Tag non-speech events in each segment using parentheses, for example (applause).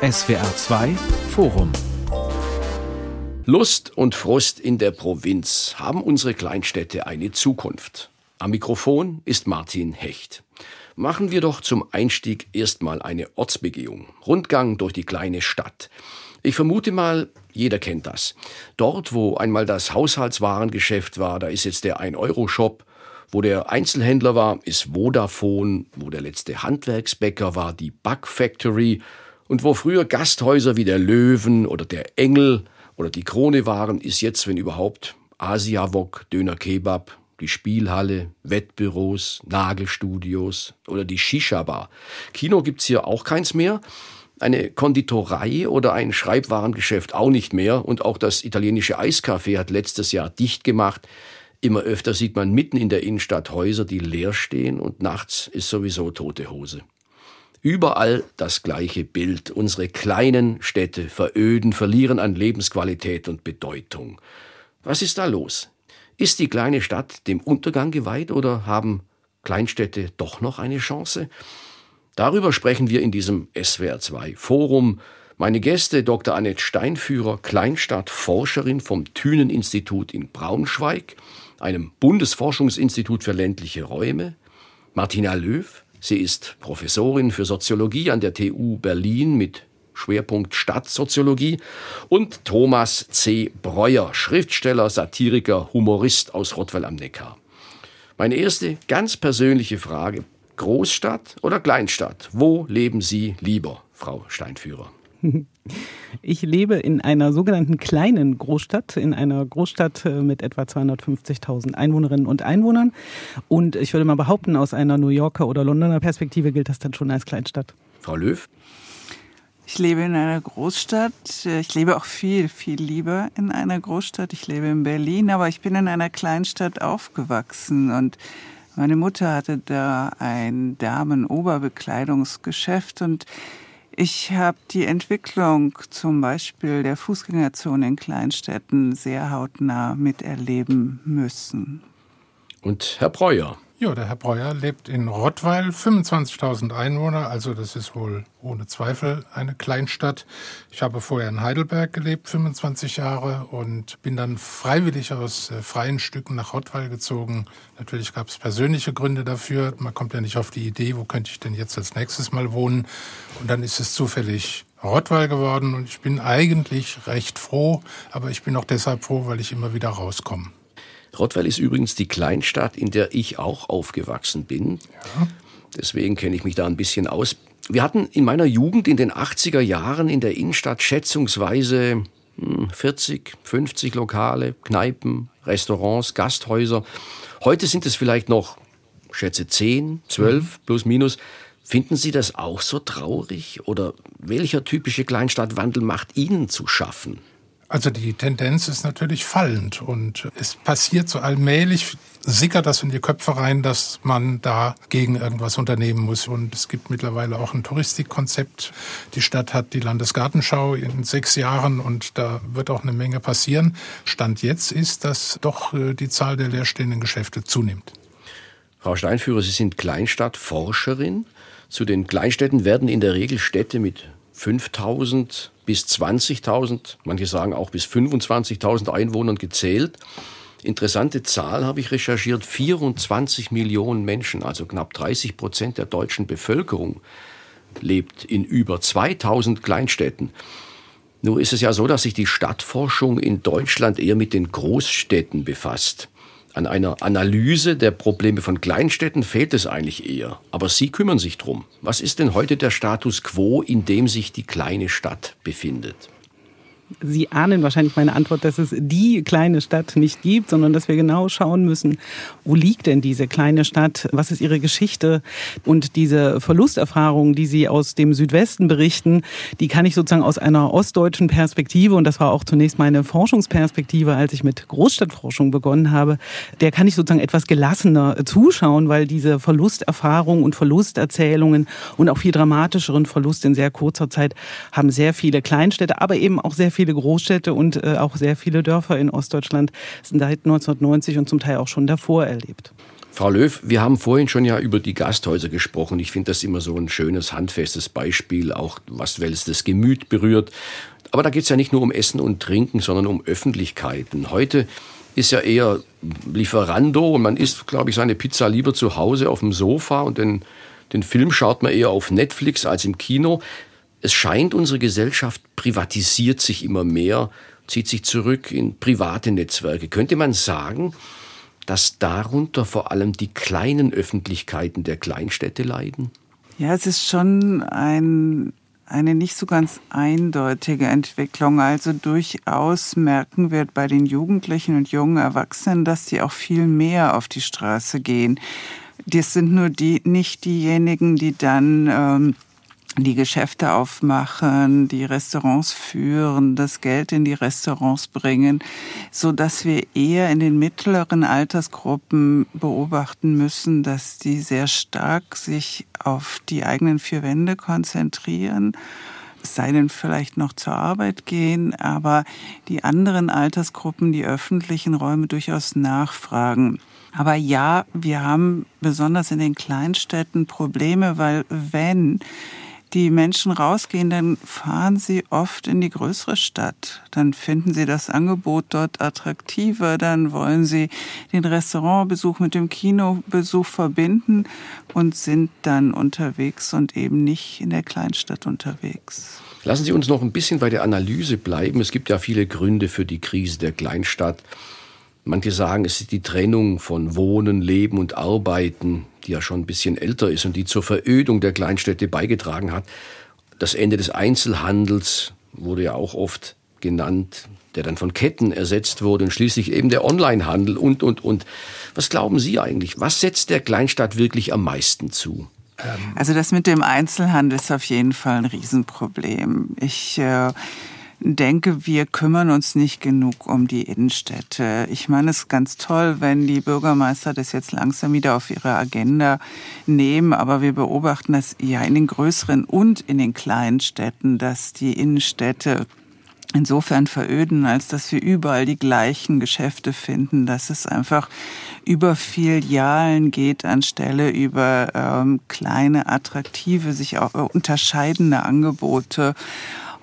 SWR 2 Forum Lust und Frust in der Provinz haben unsere Kleinstädte eine Zukunft. Am Mikrofon ist Martin Hecht. Machen wir doch zum Einstieg erstmal eine Ortsbegehung. Rundgang durch die kleine Stadt. Ich vermute mal, jeder kennt das. Dort, wo einmal das Haushaltswarengeschäft war, da ist jetzt der 1-Euro-Shop. Wo der Einzelhändler war, ist Vodafone. Wo der letzte Handwerksbäcker war, die Bug Factory. Und wo früher Gasthäuser wie der Löwen oder der Engel oder die Krone waren, ist jetzt, wenn überhaupt, Asiawok, Döner Kebab, die Spielhalle, Wettbüros, Nagelstudios oder die Shisha-Bar. Kino gibt's hier auch keins mehr. Eine Konditorei oder ein Schreibwarengeschäft auch nicht mehr. Und auch das italienische Eiscafé hat letztes Jahr dicht gemacht. Immer öfter sieht man mitten in der Innenstadt Häuser, die leer stehen und nachts ist sowieso tote Hose. Überall das gleiche Bild. Unsere kleinen Städte veröden, verlieren an Lebensqualität und Bedeutung. Was ist da los? Ist die kleine Stadt dem Untergang geweiht oder haben Kleinstädte doch noch eine Chance? Darüber sprechen wir in diesem SWR2 Forum. Meine Gäste Dr. Annette Steinführer, Kleinstadtforscherin vom Thünen-Institut in Braunschweig, einem Bundesforschungsinstitut für ländliche Räume, Martina Löw, sie ist Professorin für Soziologie an der TU Berlin mit Schwerpunkt Stadtsoziologie und Thomas C. Breuer, Schriftsteller, Satiriker, Humorist aus Rottweil am Neckar. Meine erste ganz persönliche Frage Großstadt oder Kleinstadt? Wo leben Sie lieber, Frau Steinführer? (laughs) Ich lebe in einer sogenannten kleinen Großstadt, in einer Großstadt äh, mit etwa 250.000 Einwohnerinnen und Einwohnern. Und ich würde mal behaupten, aus einer New Yorker oder Londoner Perspektive gilt das dann schon als Kleinstadt. Frau Löw? Ich lebe in einer Großstadt. Ich lebe auch viel, viel lieber in einer Großstadt. Ich lebe in Berlin, aber ich bin in einer Kleinstadt aufgewachsen und meine Mutter hatte da ein Damen-Oberbekleidungsgeschäft und ich habe die Entwicklung zum Beispiel der Fußgängerzone in Kleinstädten sehr hautnah miterleben müssen. Und Herr Breuer, ja, der Herr Breuer lebt in Rottweil, 25.000 Einwohner, also das ist wohl ohne Zweifel eine Kleinstadt. Ich habe vorher in Heidelberg gelebt, 25 Jahre, und bin dann freiwillig aus äh, freien Stücken nach Rottweil gezogen. Natürlich gab es persönliche Gründe dafür. Man kommt ja nicht auf die Idee, wo könnte ich denn jetzt als nächstes mal wohnen. Und dann ist es zufällig Rottweil geworden und ich bin eigentlich recht froh, aber ich bin auch deshalb froh, weil ich immer wieder rauskomme. Rottweil ist übrigens die Kleinstadt, in der ich auch aufgewachsen bin. Ja. Deswegen kenne ich mich da ein bisschen aus. Wir hatten in meiner Jugend in den 80er Jahren in der Innenstadt schätzungsweise 40, hm, 50 Lokale, Kneipen, Restaurants, Gasthäuser. Heute sind es vielleicht noch, schätze 10, 12 mhm. plus minus. Finden Sie das auch so traurig? Oder welcher typische Kleinstadtwandel macht Ihnen zu schaffen? Also die Tendenz ist natürlich fallend und es passiert so allmählich, sickert das in die Köpfe rein, dass man da gegen irgendwas unternehmen muss. Und es gibt mittlerweile auch ein Touristikkonzept. Die Stadt hat die Landesgartenschau in sechs Jahren und da wird auch eine Menge passieren. Stand jetzt ist, dass doch äh, die Zahl der leerstehenden Geschäfte zunimmt. Frau Steinführer, Sie sind Kleinstadtforscherin. Zu den Kleinstädten werden in der Regel Städte mit 5000 bis 20.000, manche sagen auch bis 25.000 Einwohnern gezählt. Interessante Zahl habe ich recherchiert, 24 Millionen Menschen, also knapp 30 Prozent der deutschen Bevölkerung, lebt in über 2000 Kleinstädten. Nur ist es ja so, dass sich die Stadtforschung in Deutschland eher mit den Großstädten befasst. An einer Analyse der Probleme von Kleinstädten fehlt es eigentlich eher. Aber Sie kümmern sich drum. Was ist denn heute der Status quo, in dem sich die kleine Stadt befindet? Sie ahnen wahrscheinlich meine Antwort, dass es die kleine Stadt nicht gibt, sondern dass wir genau schauen müssen, wo liegt denn diese kleine Stadt, was ist ihre Geschichte? Und diese Verlusterfahrungen, die Sie aus dem Südwesten berichten, die kann ich sozusagen aus einer ostdeutschen Perspektive und das war auch zunächst meine Forschungsperspektive, als ich mit Großstadtforschung begonnen habe, der kann ich sozusagen etwas gelassener zuschauen, weil diese Verlusterfahrungen und Verlusterzählungen und auch viel dramatischeren Verlust in sehr kurzer Zeit haben sehr viele Kleinstädte, aber eben auch sehr viele Großstädte und äh, auch sehr viele Dörfer in Ostdeutschland sind seit 1990 und zum Teil auch schon davor erlebt. Frau Löw, wir haben vorhin schon ja über die Gasthäuser gesprochen. Ich finde das immer so ein schönes, handfestes Beispiel, auch was Wels das Gemüt berührt. Aber da geht es ja nicht nur um Essen und Trinken, sondern um Öffentlichkeiten. Heute ist ja eher Lieferando und man isst, glaube ich, seine Pizza lieber zu Hause auf dem Sofa und den, den Film schaut man eher auf Netflix als im Kino. Es scheint, unsere Gesellschaft privatisiert sich immer mehr, zieht sich zurück in private Netzwerke. Könnte man sagen, dass darunter vor allem die kleinen Öffentlichkeiten der Kleinstädte leiden? Ja, es ist schon ein, eine nicht so ganz eindeutige Entwicklung. Also durchaus merken wir bei den Jugendlichen und jungen Erwachsenen, dass sie auch viel mehr auf die Straße gehen. Das sind nur die, nicht diejenigen, die dann ähm, die Geschäfte aufmachen, die Restaurants führen, das Geld in die Restaurants bringen, so dass wir eher in den mittleren Altersgruppen beobachten müssen, dass die sehr stark sich auf die eigenen vier Wände konzentrieren sei denn vielleicht noch zur Arbeit gehen, aber die anderen Altersgruppen, die öffentlichen Räume durchaus nachfragen. Aber ja, wir haben besonders in den Kleinstädten Probleme, weil wenn die Menschen rausgehen, dann fahren sie oft in die größere Stadt. Dann finden sie das Angebot dort attraktiver. Dann wollen sie den Restaurantbesuch mit dem Kinobesuch verbinden und sind dann unterwegs und eben nicht in der Kleinstadt unterwegs. Lassen Sie uns noch ein bisschen bei der Analyse bleiben. Es gibt ja viele Gründe für die Krise der Kleinstadt. Manche sagen, es ist die Trennung von Wohnen, Leben und Arbeiten, die ja schon ein bisschen älter ist und die zur Verödung der Kleinstädte beigetragen hat. Das Ende des Einzelhandels wurde ja auch oft genannt, der dann von Ketten ersetzt wurde und schließlich eben der Onlinehandel und, und, und. Was glauben Sie eigentlich? Was setzt der Kleinstadt wirklich am meisten zu? Also das mit dem Einzelhandel ist auf jeden Fall ein Riesenproblem. Ich äh, denke, wir kümmern uns nicht genug um die Innenstädte. Ich meine, es ist ganz toll, wenn die Bürgermeister das jetzt langsam wieder auf ihre Agenda nehmen, aber wir beobachten das ja in den größeren und in den kleinen Städten, dass die Innenstädte insofern veröden, als dass wir überall die gleichen Geschäfte finden, dass es einfach über Filialen geht anstelle über ähm, kleine, attraktive, sich auch unterscheidende Angebote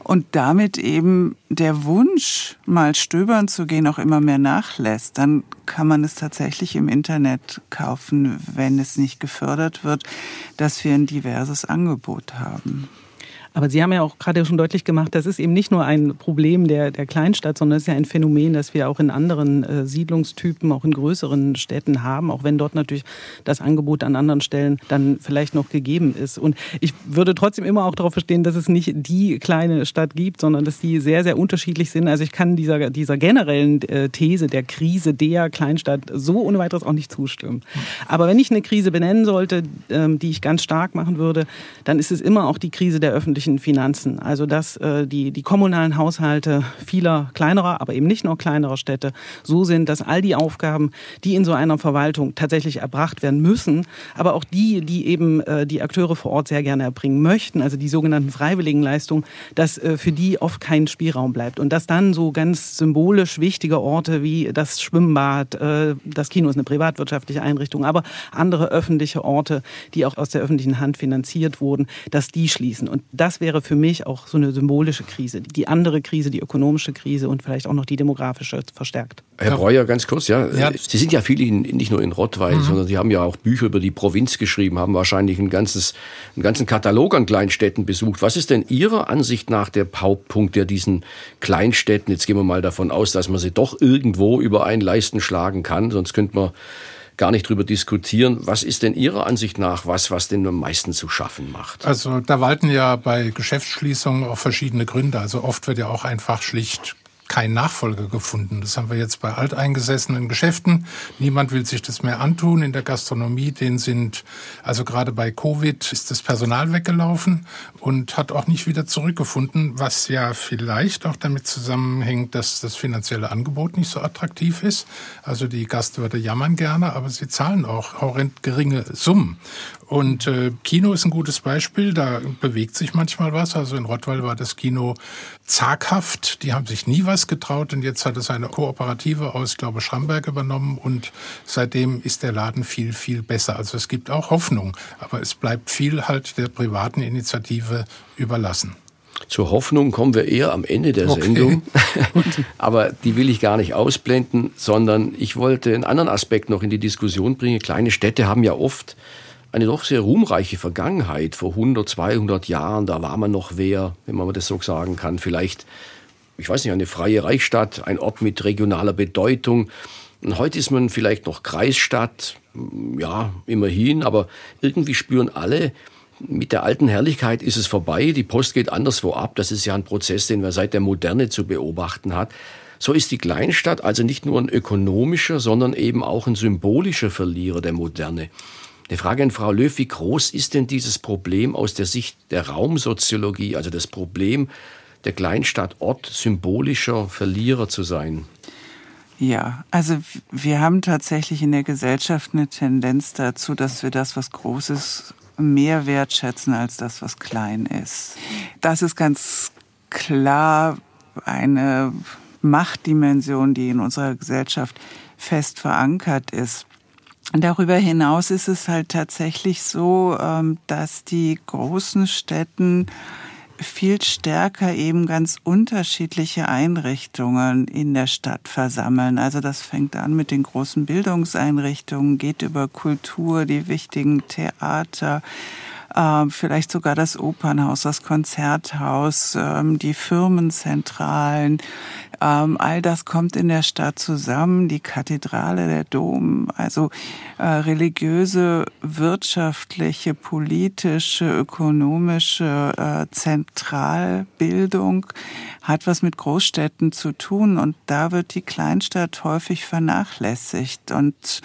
und damit eben der Wunsch, mal stöbern zu gehen, auch immer mehr nachlässt, dann kann man es tatsächlich im Internet kaufen, wenn es nicht gefördert wird, dass wir ein diverses Angebot haben. Aber Sie haben ja auch gerade schon deutlich gemacht, das ist eben nicht nur ein Problem der, der Kleinstadt, sondern es ist ja ein Phänomen, das wir auch in anderen äh, Siedlungstypen, auch in größeren Städten haben, auch wenn dort natürlich das Angebot an anderen Stellen dann vielleicht noch gegeben ist. Und ich würde trotzdem immer auch darauf verstehen, dass es nicht die kleine Stadt gibt, sondern dass die sehr, sehr unterschiedlich sind. Also ich kann dieser, dieser generellen äh, These der Krise der Kleinstadt so ohne weiteres auch nicht zustimmen. Aber wenn ich eine Krise benennen sollte, ähm, die ich ganz stark machen würde, dann ist es immer auch die Krise der öffentlichen öffentlichen Finanzen. Also dass äh, die, die kommunalen Haushalte vieler kleinerer, aber eben nicht nur kleinerer Städte so sind, dass all die Aufgaben, die in so einer Verwaltung tatsächlich erbracht werden müssen, aber auch die, die eben äh, die Akteure vor Ort sehr gerne erbringen möchten, also die sogenannten Freiwilligenleistungen, dass äh, für die oft kein Spielraum bleibt. Und dass dann so ganz symbolisch wichtige Orte wie das Schwimmbad, äh, das Kino ist eine privatwirtschaftliche Einrichtung, aber andere öffentliche Orte, die auch aus der öffentlichen Hand finanziert wurden, dass die schließen. Und das das wäre für mich auch so eine symbolische Krise. Die andere Krise, die ökonomische Krise und vielleicht auch noch die demografische verstärkt. Herr Breuer, ganz kurz, ja. ja. Sie sind ja viel in, nicht nur in Rottweil, mhm. sondern Sie haben ja auch Bücher über die Provinz geschrieben, haben wahrscheinlich ein ganzes, einen ganzen Katalog an Kleinstädten besucht. Was ist denn Ihrer Ansicht nach der Hauptpunkt, der diesen Kleinstädten, jetzt gehen wir mal davon aus, dass man sie doch irgendwo über einen Leisten schlagen kann, sonst könnte man gar nicht drüber diskutieren. Was ist denn Ihrer Ansicht nach was, was denn am meisten zu schaffen macht? Also da walten ja bei Geschäftsschließungen auch verschiedene Gründe. Also oft wird ja auch einfach schlicht kein Nachfolger gefunden. Das haben wir jetzt bei alteingesessenen Geschäften. Niemand will sich das mehr antun. In der Gastronomie, denen sind, also gerade bei Covid ist das Personal weggelaufen und hat auch nicht wieder zurückgefunden, was ja vielleicht auch damit zusammenhängt, dass das finanzielle Angebot nicht so attraktiv ist. Also die Gastwirte jammern gerne, aber sie zahlen auch horrend geringe Summen. Und äh, Kino ist ein gutes Beispiel, da bewegt sich manchmal was. Also in Rottweil war das Kino zaghaft, die haben sich nie was getraut und jetzt hat es eine Kooperative aus, glaube Schramberg übernommen und seitdem ist der Laden viel, viel besser. Also es gibt auch Hoffnung, aber es bleibt viel halt der privaten Initiative überlassen. Zur Hoffnung kommen wir eher am Ende der okay. Sendung. (laughs) Aber die will ich gar nicht ausblenden, sondern ich wollte einen anderen Aspekt noch in die Diskussion bringen. Kleine Städte haben ja oft eine doch sehr ruhmreiche Vergangenheit. Vor 100, 200 Jahren, da war man noch wer, wenn man das so sagen kann, vielleicht, ich weiß nicht, eine freie Reichsstadt, ein Ort mit regionaler Bedeutung. Und heute ist man vielleicht noch Kreisstadt, ja, immerhin, aber irgendwie spüren alle, mit der alten Herrlichkeit ist es vorbei, die Post geht anderswo ab. Das ist ja ein Prozess, den man seit der Moderne zu beobachten hat. So ist die Kleinstadt also nicht nur ein ökonomischer, sondern eben auch ein symbolischer Verlierer der Moderne. Eine Frage an Frau Löw, wie groß ist denn dieses Problem aus der Sicht der Raumsoziologie, also das Problem der Kleinstadt Ort symbolischer Verlierer zu sein? Ja, also wir haben tatsächlich in der Gesellschaft eine Tendenz dazu, dass wir das, was Großes mehr wertschätzen als das, was klein ist. Das ist ganz klar eine Machtdimension, die in unserer Gesellschaft fest verankert ist. Darüber hinaus ist es halt tatsächlich so, ähm, dass die großen Städten viel stärker eben ganz unterschiedliche Einrichtungen in der Stadt versammeln. Also das fängt an mit den großen Bildungseinrichtungen, geht über Kultur, die wichtigen Theater, äh, vielleicht sogar das Opernhaus, das Konzerthaus, ähm, die Firmenzentralen. Ähm, all das kommt in der Stadt zusammen, die Kathedrale, der Dom, also äh, religiöse, wirtschaftliche, politische, ökonomische äh, Zentralbildung hat was mit Großstädten zu tun. Und da wird die Kleinstadt häufig vernachlässigt. Und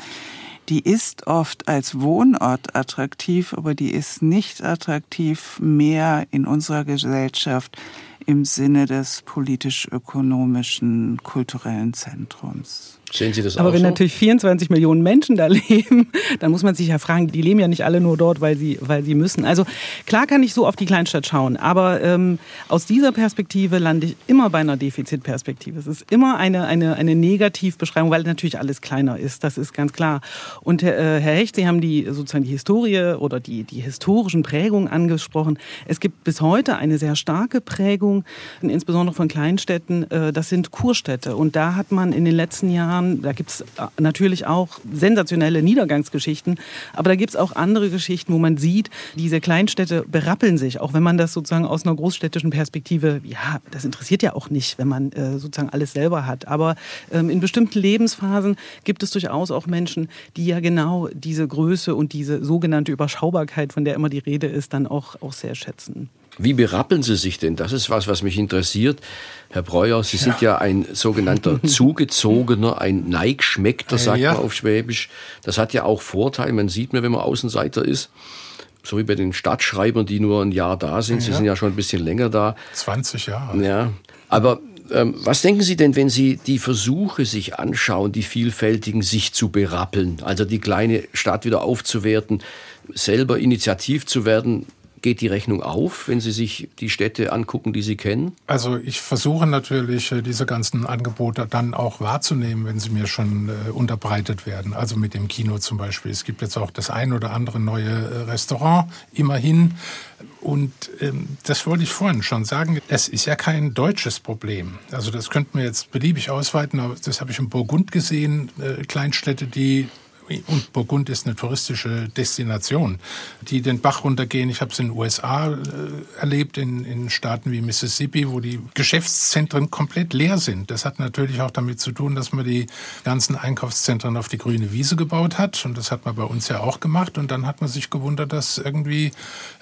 die ist oft als Wohnort attraktiv, aber die ist nicht attraktiv mehr in unserer Gesellschaft im Sinne des politisch-ökonomischen kulturellen Zentrums. Sehen Sie das Aber wenn so? natürlich 24 Millionen Menschen da (laughs) leben, dann muss man sich ja fragen, die leben ja nicht alle nur dort, weil sie, weil sie müssen. Also klar kann ich so auf die Kleinstadt schauen, aber ähm, aus dieser Perspektive lande ich immer bei einer Defizitperspektive. Es ist immer eine, eine, eine Negativbeschreibung, weil natürlich alles kleiner ist, das ist ganz klar. Und äh, Herr Hecht, Sie haben die sozusagen die Historie oder die, die historischen Prägungen angesprochen. Es gibt bis heute eine sehr starke Prägung, insbesondere von Kleinstädten, äh, das sind Kurstädte. Und da hat man in den letzten Jahren Jahren, da gibt es äh, natürlich auch sensationelle Niedergangsgeschichten, aber da gibt es auch andere Geschichten, wo man sieht, diese Kleinstädte berappeln sich, auch wenn man das sozusagen aus einer großstädtischen Perspektive, ja, das interessiert ja auch nicht, wenn man äh, sozusagen alles selber hat. Aber ähm, in bestimmten Lebensphasen gibt es durchaus auch Menschen, die ja genau diese Größe und diese sogenannte Überschaubarkeit, von der immer die Rede ist, dann auch, auch sehr schätzen. Wie berappeln Sie sich denn? Das ist was, was mich interessiert. Herr Breuer, Sie ja. sind ja ein sogenannter (laughs) Zugezogener, ein Neigschmeckter, sagt ja. man auf Schwäbisch. Das hat ja auch Vorteile. Man sieht mir, wenn man Außenseiter ist, so wie bei den Stadtschreibern, die nur ein Jahr da sind. Sie sind ja schon ein bisschen länger da. 20 Jahre. Ja, aber ähm, was denken Sie denn, wenn Sie die Versuche sich anschauen, die vielfältigen, sich zu berappeln, also die kleine Stadt wieder aufzuwerten, selber initiativ zu werden? Geht die Rechnung auf, wenn Sie sich die Städte angucken, die Sie kennen? Also ich versuche natürlich, äh, diese ganzen Angebote dann auch wahrzunehmen, wenn sie mir schon äh, unterbreitet werden. Also mit dem Kino zum Beispiel. Es gibt jetzt auch das ein oder andere neue äh, Restaurant, immerhin. Und ähm, das wollte ich vorhin schon sagen. Es ist ja kein deutsches Problem. Also das könnten wir jetzt beliebig ausweiten. Aber das habe ich in Burgund gesehen. Äh, Kleinstädte, die und Burgund ist eine touristische Destination, die den Bach runtergehen. Ich habe es in den USA äh, erlebt, in, in Staaten wie Mississippi, wo die Geschäftszentren komplett leer sind. Das hat natürlich auch damit zu tun, dass man die ganzen Einkaufszentren auf die grüne Wiese gebaut hat. Und das hat man bei uns ja auch gemacht. Und dann hat man sich gewundert, dass irgendwie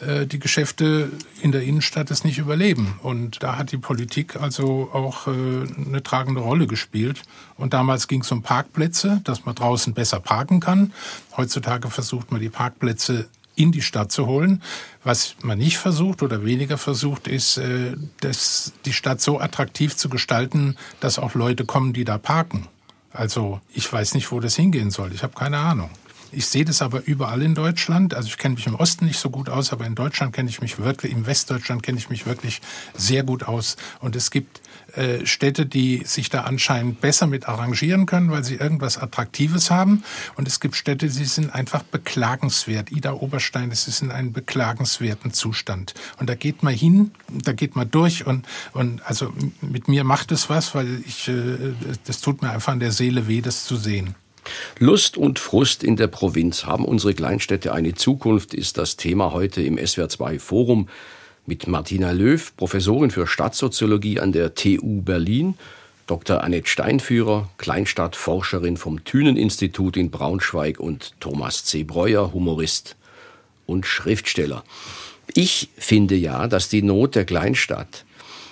äh, die Geschäfte in der Innenstadt es nicht überleben. Und da hat die Politik also auch äh, eine tragende Rolle gespielt. Und damals ging es um Parkplätze, dass man draußen besser parken kann. Heutzutage versucht man die Parkplätze in die Stadt zu holen. Was man nicht versucht oder weniger versucht, ist, äh, das, die Stadt so attraktiv zu gestalten, dass auch Leute kommen, die da parken. Also ich weiß nicht, wo das hingehen soll. Ich habe keine Ahnung. Ich sehe das aber überall in Deutschland. Also ich kenne mich im Osten nicht so gut aus, aber in Deutschland kenne ich mich wirklich, im Westdeutschland kenne ich mich wirklich sehr gut aus. Und es gibt äh, Städte, die sich da anscheinend besser mit arrangieren können, weil sie irgendwas Attraktives haben. Und es gibt Städte, die sind einfach beklagenswert. Ida Oberstein, es ist in einem beklagenswerten Zustand. Und da geht man hin, da geht man durch und, und also mit mir macht es was, weil ich, äh, das tut mir einfach an der Seele weh, das zu sehen. Lust und Frust in der Provinz. Haben unsere Kleinstädte eine Zukunft, ist das Thema heute im SWR2 Forum mit Martina Löw, Professorin für Stadtsoziologie an der TU Berlin, Dr. Annette Steinführer, Kleinstadtforscherin vom Thünen-Institut in Braunschweig und Thomas C. Breuer, Humorist und Schriftsteller. Ich finde ja, dass die Not der Kleinstadt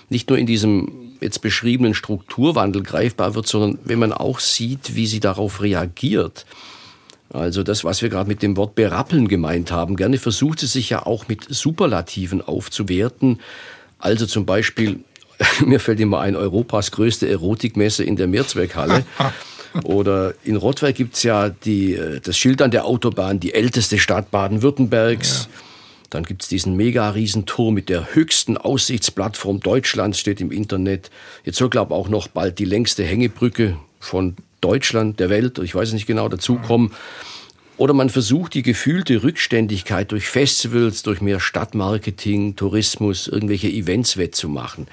nicht nur in diesem jetzt beschriebenen Strukturwandel greifbar wird, sondern wenn man auch sieht, wie sie darauf reagiert. Also das, was wir gerade mit dem Wort berappeln gemeint haben. Gerne versucht sie sich ja auch mit Superlativen aufzuwerten. Also zum Beispiel, (laughs) mir fällt immer ein, Europas größte Erotikmesse in der Mehrzweckhalle. (laughs) Oder in Rottweil gibt's ja die, äh, das Schild an der Autobahn, die älteste Stadt Baden-Württembergs. Ja. Dann gibt's diesen mega-Riesenturm mit der höchsten Aussichtsplattform Deutschlands, steht im Internet. Jetzt soll, glaube ich, auch noch bald die längste Hängebrücke von Deutschland, der Welt, ich weiß nicht genau, dazukommen. Oder man versucht die gefühlte Rückständigkeit durch Festivals, durch mehr Stadtmarketing, Tourismus, irgendwelche Events wettzumachen.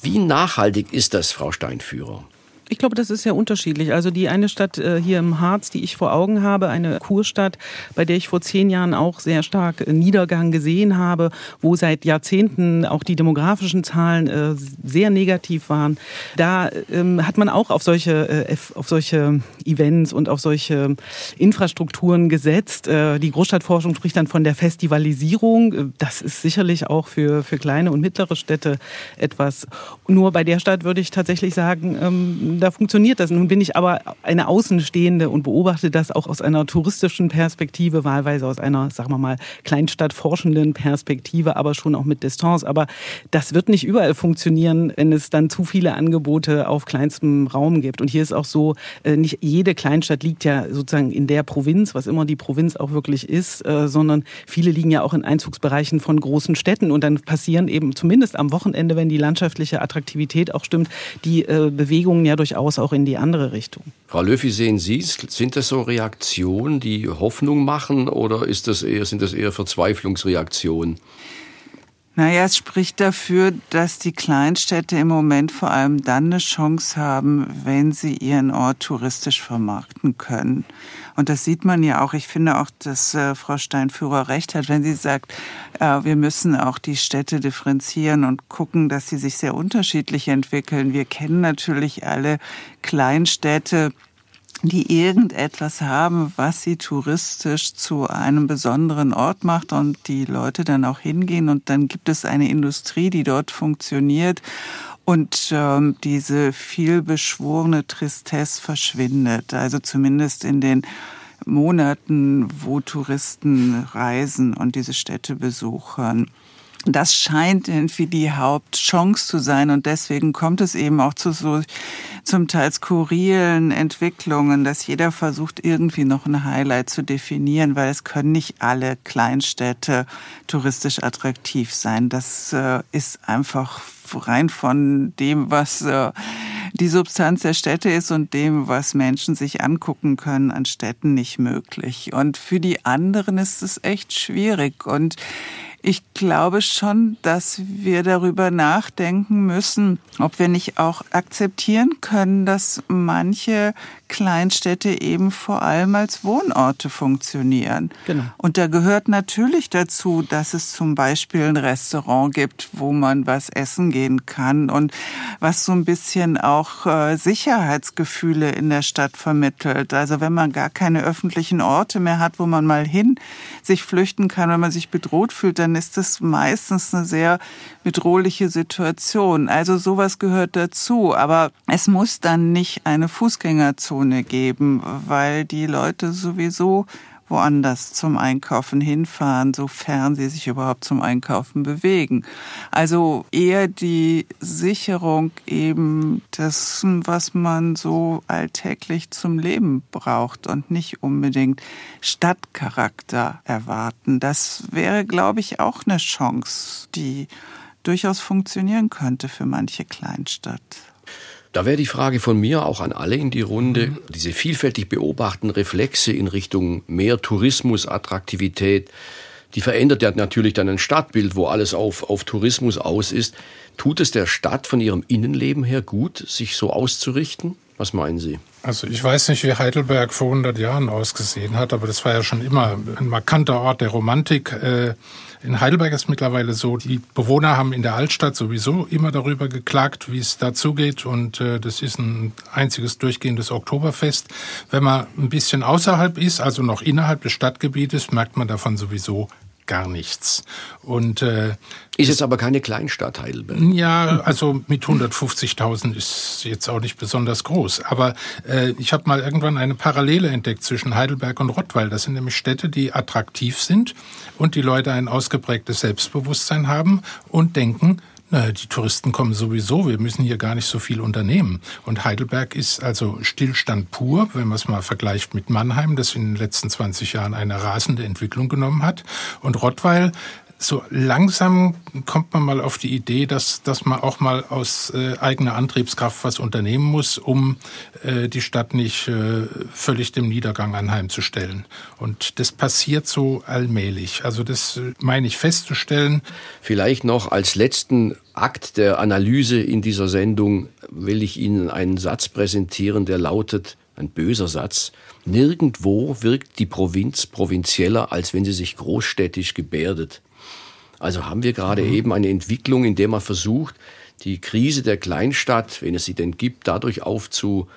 Wie nachhaltig ist das, Frau Steinführer? Ich glaube, das ist sehr unterschiedlich. Also die eine Stadt äh, hier im Harz, die ich vor Augen habe, eine Kurstadt, bei der ich vor zehn Jahren auch sehr stark äh, Niedergang gesehen habe, wo seit Jahrzehnten auch die demografischen Zahlen äh, sehr negativ waren. Da ähm, hat man auch auf solche, auf solche Events und auf solche Infrastrukturen gesetzt. Die Großstadtforschung spricht dann von der Festivalisierung. Das ist sicherlich auch für, für kleine und mittlere Städte etwas. Nur bei der Stadt würde ich tatsächlich sagen, ähm, da funktioniert das. Nun bin ich aber eine Außenstehende und beobachte das auch aus einer touristischen Perspektive, wahlweise aus einer, sagen wir mal, Kleinstadtforschenden Perspektive, aber schon auch mit Distanz. Aber das wird nicht überall funktionieren, wenn es dann zu viele Angebote auf kleinstem Raum gibt. Und hier ist auch so, äh, nicht jede Kleinstadt liegt ja sozusagen in der Provinz, was immer die Provinz auch wirklich ist, äh, sondern viele liegen ja auch in Einzugsbereichen von großen Städten. Und dann passieren eben zumindest am Wochenende, wenn die landschaftliche Attraktivität auch stimmt, die äh, Bewegungen ja durch durchaus auch in die andere Richtung. Frau Löw, wie sehen Sie es? Sind das so Reaktionen, die Hoffnung machen oder ist das eher, sind das eher Verzweiflungsreaktionen? Naja, es spricht dafür, dass die Kleinstädte im Moment vor allem dann eine Chance haben, wenn sie ihren Ort touristisch vermarkten können. Und das sieht man ja auch. Ich finde auch, dass äh, Frau Steinführer recht hat, wenn sie sagt, äh, wir müssen auch die Städte differenzieren und gucken, dass sie sich sehr unterschiedlich entwickeln. Wir kennen natürlich alle Kleinstädte, die irgendetwas haben, was sie touristisch zu einem besonderen Ort macht und die Leute dann auch hingehen und dann gibt es eine Industrie, die dort funktioniert und ähm, diese vielbeschworene Tristesse verschwindet. Also zumindest in den Monaten, wo Touristen reisen und diese Städte besuchen das scheint irgendwie die Hauptchance zu sein und deswegen kommt es eben auch zu so zum Teil skurrilen Entwicklungen, dass jeder versucht irgendwie noch ein Highlight zu definieren, weil es können nicht alle Kleinstädte touristisch attraktiv sein. Das äh, ist einfach rein von dem, was äh, die Substanz der Städte ist und dem, was Menschen sich angucken können an Städten nicht möglich. Und für die anderen ist es echt schwierig und ich glaube schon, dass wir darüber nachdenken müssen, ob wir nicht auch akzeptieren können, dass manche Kleinstädte eben vor allem als Wohnorte funktionieren. Genau. Und da gehört natürlich dazu, dass es zum Beispiel ein Restaurant gibt, wo man was essen gehen kann und was so ein bisschen auch äh, Sicherheitsgefühle in der Stadt vermittelt. Also wenn man gar keine öffentlichen Orte mehr hat, wo man mal hin sich flüchten kann, wenn man sich bedroht fühlt, dann ist das meistens eine sehr bedrohliche Situation. Also sowas gehört dazu. Aber es muss dann nicht eine Fußgängerzone geben, weil die Leute sowieso woanders zum Einkaufen hinfahren, sofern sie sich überhaupt zum Einkaufen bewegen. Also eher die Sicherung eben dessen, was man so alltäglich zum Leben braucht und nicht unbedingt Stadtcharakter erwarten. Das wäre, glaube ich, auch eine Chance, die durchaus funktionieren könnte für manche Kleinstadt. Da wäre die Frage von mir auch an alle in die Runde, mhm. diese vielfältig beobachten Reflexe in Richtung mehr Tourismus, Attraktivität, die verändert ja natürlich dann ein Stadtbild, wo alles auf, auf Tourismus aus ist. Tut es der Stadt von ihrem Innenleben her gut, sich so auszurichten? Was meinen Sie? Also ich weiß nicht, wie Heidelberg vor 100 Jahren ausgesehen hat, aber das war ja schon immer ein markanter Ort der Romantik. Äh, in Heidelberg ist mittlerweile so, die Bewohner haben in der Altstadt sowieso immer darüber geklagt, wie es dazugeht und äh, das ist ein einziges durchgehendes Oktoberfest. Wenn man ein bisschen außerhalb ist, also noch innerhalb des Stadtgebietes, merkt man davon sowieso gar nichts. Und äh, ist jetzt aber keine Kleinstadt Heidelberg. Ja, also mit 150.000 ist jetzt auch nicht besonders groß. Aber äh, ich habe mal irgendwann eine Parallele entdeckt zwischen Heidelberg und Rottweil. Das sind nämlich Städte, die attraktiv sind und die Leute ein ausgeprägtes Selbstbewusstsein haben und denken, na, die Touristen kommen sowieso, wir müssen hier gar nicht so viel unternehmen. Und Heidelberg ist also Stillstand pur, wenn man es mal vergleicht mit Mannheim, das in den letzten 20 Jahren eine rasende Entwicklung genommen hat. Und Rottweil so langsam kommt man mal auf die Idee, dass, dass man auch mal aus äh, eigener Antriebskraft was unternehmen muss, um äh, die Stadt nicht äh, völlig dem Niedergang anheimzustellen. Und das passiert so allmählich. Also das äh, meine ich festzustellen. Vielleicht noch als letzten Akt der Analyse in dieser Sendung will ich Ihnen einen Satz präsentieren, der lautet, ein böser Satz, nirgendwo wirkt die Provinz provinzieller, als wenn sie sich großstädtisch gebärdet. Also haben wir gerade mhm. eben eine Entwicklung, in der man versucht, die Krise der Kleinstadt, wenn es sie denn gibt, dadurch aufzuhalten,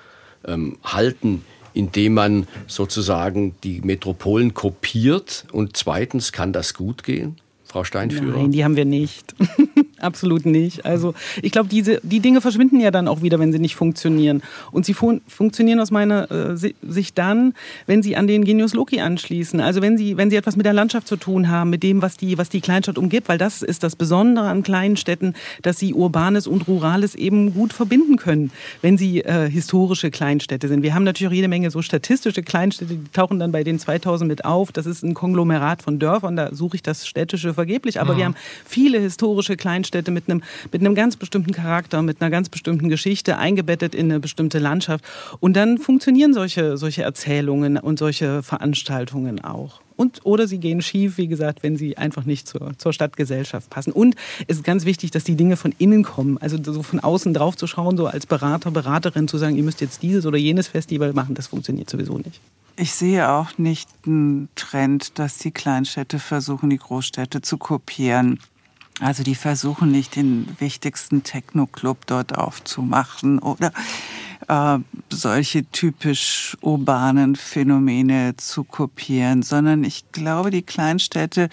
indem man sozusagen die Metropolen kopiert. Und zweitens, kann das gut gehen, Frau Steinführer? Nein, die haben wir nicht. (laughs) Absolut nicht. Also ich glaube, diese die Dinge verschwinden ja dann auch wieder, wenn sie nicht funktionieren. Und sie fun funktionieren aus meiner äh, Sicht dann, wenn sie an den Genius Loki anschließen. Also wenn sie wenn sie etwas mit der Landschaft zu tun haben, mit dem, was die was die Kleinstadt umgibt, weil das ist das Besondere an kleinen Städten, dass sie urbanes und rurales eben gut verbinden können, wenn sie äh, historische Kleinstädte sind. Wir haben natürlich auch jede Menge so statistische Kleinstädte, die tauchen dann bei den 2000 mit auf. Das ist ein Konglomerat von Dörfern, da suche ich das städtische vergeblich, aber ja. wir haben viele historische Kleinstädte Kleinstädte mit einem, mit einem ganz bestimmten Charakter, mit einer ganz bestimmten Geschichte, eingebettet in eine bestimmte Landschaft. Und dann funktionieren solche, solche Erzählungen und solche Veranstaltungen auch. Und, oder sie gehen schief, wie gesagt, wenn sie einfach nicht zur, zur Stadtgesellschaft passen. Und es ist ganz wichtig, dass die Dinge von innen kommen. Also so von außen drauf zu schauen, so als Berater, Beraterin zu sagen, ihr müsst jetzt dieses oder jenes Festival machen, das funktioniert sowieso nicht. Ich sehe auch nicht einen Trend, dass die Kleinstädte versuchen, die Großstädte zu kopieren. Also die versuchen nicht den wichtigsten Techno-Club dort aufzumachen oder äh, solche typisch urbanen Phänomene zu kopieren, sondern ich glaube, die Kleinstädte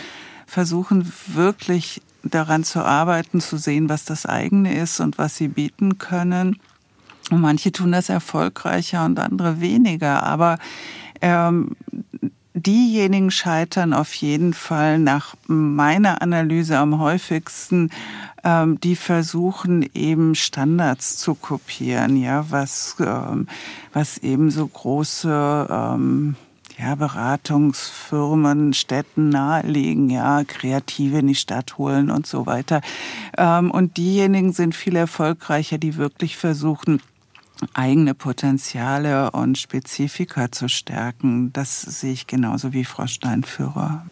versuchen wirklich daran zu arbeiten, zu sehen, was das eigene ist und was sie bieten können. Und manche tun das erfolgreicher und andere weniger. Aber ähm, diejenigen scheitern auf jeden Fall nach meiner Analyse am häufigsten, ähm, die versuchen eben Standards zu kopieren, ja, was, ähm, was eben so große ähm, ja, Beratungsfirmen, Städten nahelegen, ja, Kreative in die Stadt holen und so weiter. Ähm, und diejenigen sind viel erfolgreicher, die wirklich versuchen, eigene Potenziale und Spezifika zu stärken. Das sehe ich genauso wie Frau Steinführer.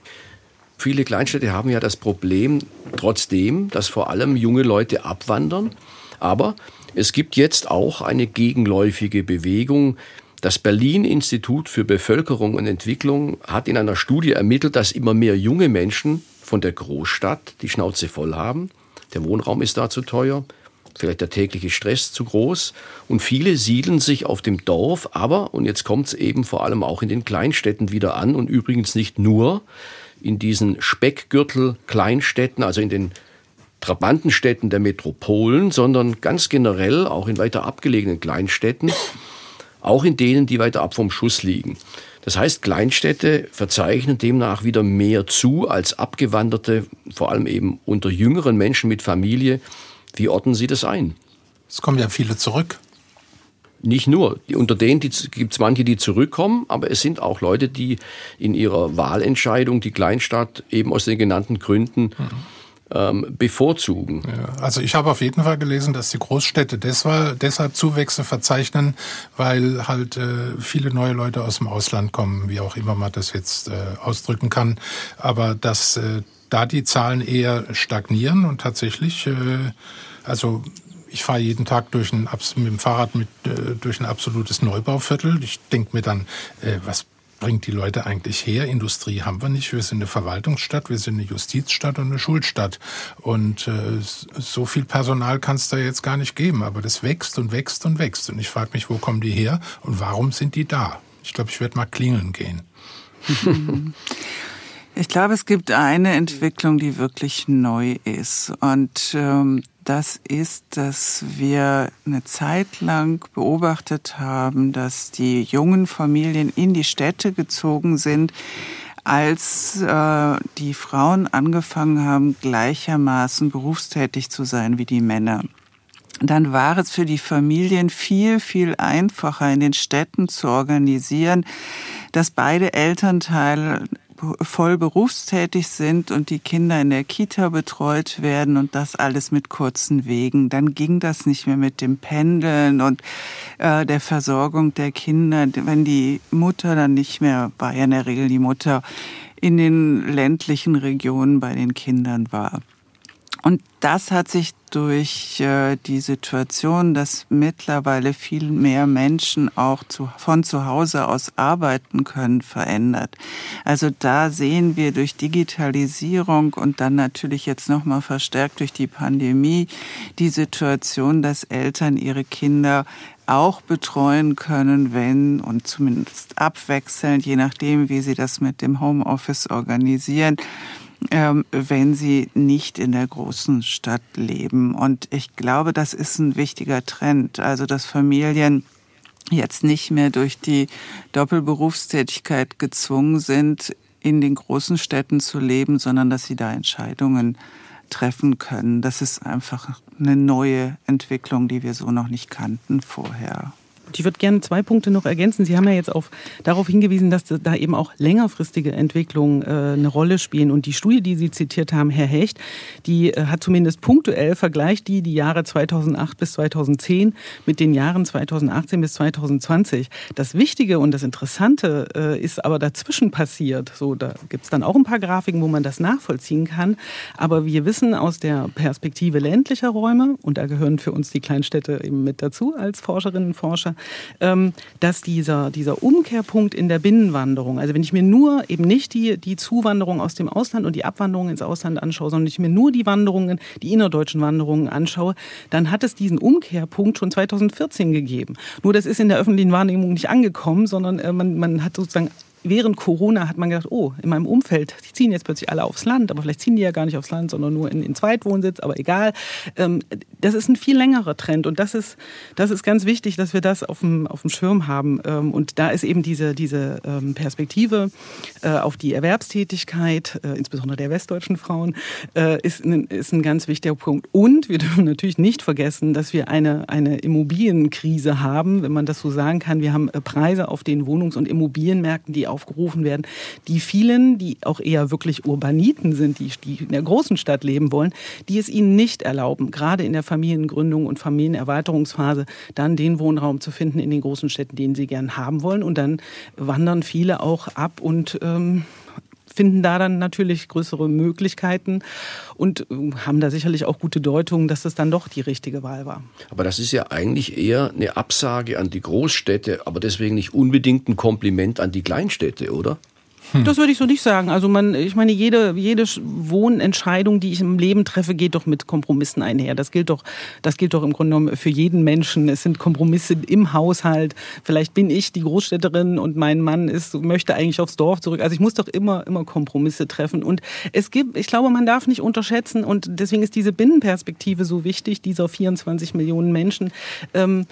Viele Kleinstädte haben ja das Problem, trotzdem, dass vor allem junge Leute abwandern. Aber es gibt jetzt auch eine gegenläufige Bewegung. Das Berlin-Institut für Bevölkerung und Entwicklung hat in einer Studie ermittelt, dass immer mehr junge Menschen von der Großstadt die Schnauze voll haben. Der Wohnraum ist da zu teuer vielleicht der tägliche Stress zu groß. Und viele siedeln sich auf dem Dorf, aber, und jetzt kommt es eben vor allem auch in den Kleinstädten wieder an und übrigens nicht nur in diesen Speckgürtel-Kleinstädten, also in den Trabantenstädten der Metropolen, sondern ganz generell auch in weiter abgelegenen Kleinstädten. auch in denen, die weiter ab vom Schuss liegen. Das heißt, Kleinstädte verzeichnen demnach wieder mehr zu als abgewanderte, vor allem eben unter jüngeren Menschen mit Familie. Wie ordnen Sie das ein? Es kommen ja viele zurück. Nicht nur. Unter denen gibt es manche, die zurückkommen, aber es sind auch Leute, die in ihrer Wahlentscheidung die Kleinstadt eben aus den genannten Gründen mhm ähm, bevorzugen. Ja, also ich habe auf jeden Fall gelesen, dass die Großstädte deshalb, deshalb Zuwächse verzeichnen, weil halt äh, viele neue Leute aus dem Ausland kommen, wie auch immer man das jetzt äh, ausdrücken kann. Aber dass äh, da die Zahlen eher stagnieren und tatsächlich, äh, also ich fahre jeden Tag durch ein, mit dem Fahrrad mit, äh, durch ein absolutes Neubauviertel. Ich denke mir dann, äh, was bringt die Leute eigentlich her? Industrie haben wir nicht. Wir sind eine Verwaltungsstadt, wir sind eine Justizstadt und eine Schulstadt. Und so viel Personal kann es da jetzt gar nicht geben. Aber das wächst und wächst und wächst. Und ich frage mich, wo kommen die her und warum sind die da? Ich glaube, ich werde mal klingeln gehen. (laughs) Ich glaube, es gibt eine Entwicklung, die wirklich neu ist. Und ähm, das ist, dass wir eine Zeit lang beobachtet haben, dass die jungen Familien in die Städte gezogen sind, als äh, die Frauen angefangen haben, gleichermaßen berufstätig zu sein wie die Männer. Dann war es für die Familien viel, viel einfacher, in den Städten zu organisieren, dass beide Elternteile voll berufstätig sind und die Kinder in der Kita betreut werden und das alles mit kurzen Wegen, dann ging das nicht mehr mit dem Pendeln und äh, der Versorgung der Kinder, wenn die Mutter dann nicht mehr, war ja in der Regel die Mutter, in den ländlichen Regionen bei den Kindern war. Und das hat sich durch äh, die Situation, dass mittlerweile viel mehr Menschen auch zu, von zu Hause aus arbeiten können, verändert. Also da sehen wir durch Digitalisierung und dann natürlich jetzt nochmal verstärkt durch die Pandemie die Situation, dass Eltern ihre Kinder auch betreuen können, wenn und zumindest abwechselnd, je nachdem, wie sie das mit dem Homeoffice organisieren, wenn sie nicht in der großen Stadt leben. Und ich glaube, das ist ein wichtiger Trend. Also, dass Familien jetzt nicht mehr durch die Doppelberufstätigkeit gezwungen sind, in den großen Städten zu leben, sondern dass sie da Entscheidungen treffen können. Das ist einfach eine neue Entwicklung, die wir so noch nicht kannten vorher. Ich würde gerne zwei Punkte noch ergänzen. Sie haben ja jetzt auf, darauf hingewiesen, dass da eben auch längerfristige Entwicklungen äh, eine Rolle spielen. Und die Studie, die Sie zitiert haben, Herr Hecht, die äh, hat zumindest punktuell vergleicht die die Jahre 2008 bis 2010 mit den Jahren 2018 bis 2020. Das Wichtige und das Interessante äh, ist aber dazwischen passiert. So, da gibt es dann auch ein paar Grafiken, wo man das nachvollziehen kann. Aber wir wissen aus der Perspektive ländlicher Räume, und da gehören für uns die Kleinstädte eben mit dazu als Forscherinnen und Forscher, dass dieser, dieser Umkehrpunkt in der Binnenwanderung, also wenn ich mir nur eben nicht die, die Zuwanderung aus dem Ausland und die Abwanderung ins Ausland anschaue, sondern ich mir nur die Wanderungen, die innerdeutschen Wanderungen anschaue, dann hat es diesen Umkehrpunkt schon 2014 gegeben. Nur das ist in der öffentlichen Wahrnehmung nicht angekommen, sondern äh, man, man hat sozusagen während Corona hat man gedacht, oh, in meinem Umfeld, die ziehen jetzt plötzlich alle aufs Land, aber vielleicht ziehen die ja gar nicht aufs Land, sondern nur in den Zweitwohnsitz, aber egal. Ähm, das ist ein viel längerer Trend und das ist, das ist ganz wichtig, dass wir das auf dem, auf dem Schirm haben. Ähm, und da ist eben diese, diese ähm, Perspektive äh, auf die Erwerbstätigkeit, äh, insbesondere der westdeutschen Frauen, äh, ist, ein, ist ein ganz wichtiger Punkt. Und wir dürfen natürlich nicht vergessen, dass wir eine, eine Immobilienkrise haben, wenn man das so sagen kann. Wir haben Preise auf den Wohnungs- und Immobilienmärkten, die aufgerufen werden, die vielen, die auch eher wirklich Urbaniten sind, die, die in der großen Stadt leben wollen, die es ihnen nicht erlauben, gerade in der Familiengründung und Familienerweiterungsphase, dann den Wohnraum zu finden in den großen Städten, den sie gern haben wollen. Und dann wandern viele auch ab und ähm, finden da dann natürlich größere Möglichkeiten und äh, haben da sicherlich auch gute Deutungen, dass das dann doch die richtige Wahl war. Aber das ist ja eigentlich eher eine Absage an die Großstädte, aber deswegen nicht unbedingt ein Kompliment an die Kleinstädte, oder? Hm. Das würde ich so nicht sagen. Also man, ich meine, jede, jede Wohnentscheidung, die ich im Leben treffe, geht doch mit Kompromissen einher. Das gilt doch, das gilt doch im Grunde genommen für jeden Menschen. Es sind Kompromisse im Haushalt. Vielleicht bin ich die Großstädterin und mein Mann ist, möchte eigentlich aufs Dorf zurück. Also ich muss doch immer, immer Kompromisse treffen. Und es gibt, ich glaube, man darf nicht unterschätzen und deswegen ist diese Binnenperspektive so wichtig, dieser 24 Millionen Menschen, ähm,